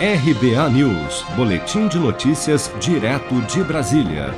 RBA News, Boletim de Notícias, direto de Brasília.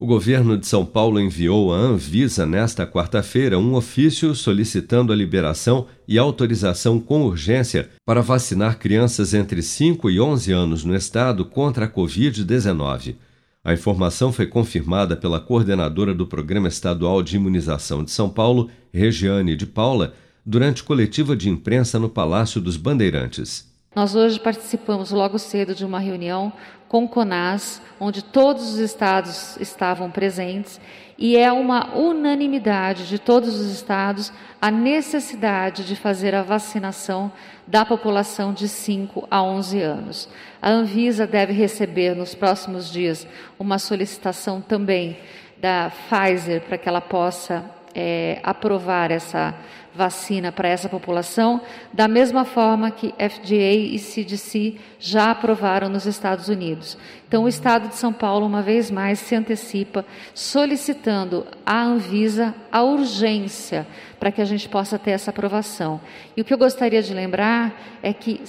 O governo de São Paulo enviou à Anvisa nesta quarta-feira um ofício solicitando a liberação e autorização com urgência para vacinar crianças entre 5 e 11 anos no estado contra a Covid-19. A informação foi confirmada pela coordenadora do Programa Estadual de Imunização de São Paulo, Regiane de Paula, durante coletiva de imprensa no Palácio dos Bandeirantes. Nós hoje participamos logo cedo de uma reunião com o CONAS, onde todos os estados estavam presentes, e é uma unanimidade de todos os estados a necessidade de fazer a vacinação da população de 5 a 11 anos. A Anvisa deve receber nos próximos dias uma solicitação também da Pfizer para que ela possa é, aprovar essa vacina para essa população, da mesma forma que FDA e CDC já aprovaram nos Estados Unidos. Então, o Estado de São Paulo, uma vez mais, se antecipa, solicitando à Anvisa a urgência para que a gente possa ter essa aprovação. E o que eu gostaria de lembrar é que,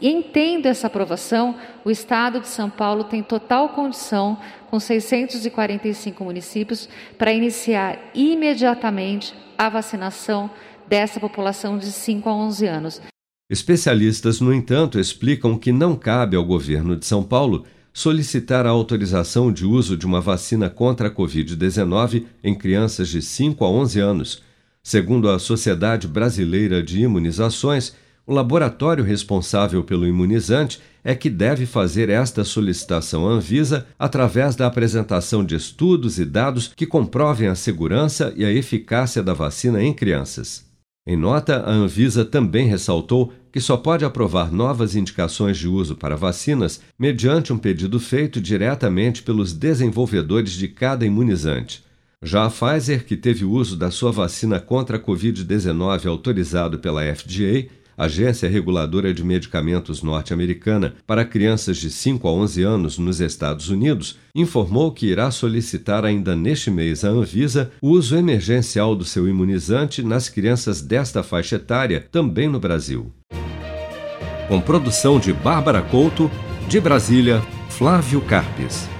entendo essa aprovação, o Estado de São Paulo tem total condição, com 645 municípios, para iniciar imediatamente a vacinação dessa população de 5 a 11 anos. Especialistas, no entanto, explicam que não cabe ao governo de São Paulo solicitar a autorização de uso de uma vacina contra a Covid-19 em crianças de 5 a 11 anos. Segundo a Sociedade Brasileira de Imunizações, o laboratório responsável pelo imunizante é que deve fazer esta solicitação à Anvisa através da apresentação de estudos e dados que comprovem a segurança e a eficácia da vacina em crianças. Em nota, a Anvisa também ressaltou que só pode aprovar novas indicações de uso para vacinas mediante um pedido feito diretamente pelos desenvolvedores de cada imunizante. Já a Pfizer, que teve o uso da sua vacina contra a Covid-19 autorizado pela FDA, Agência Reguladora de Medicamentos norte-americana para crianças de 5 a 11 anos nos Estados Unidos, informou que irá solicitar ainda neste mês à Anvisa o uso emergencial do seu imunizante nas crianças desta faixa etária, também no Brasil. Com produção de Bárbara Couto, de Brasília, Flávio Carpes.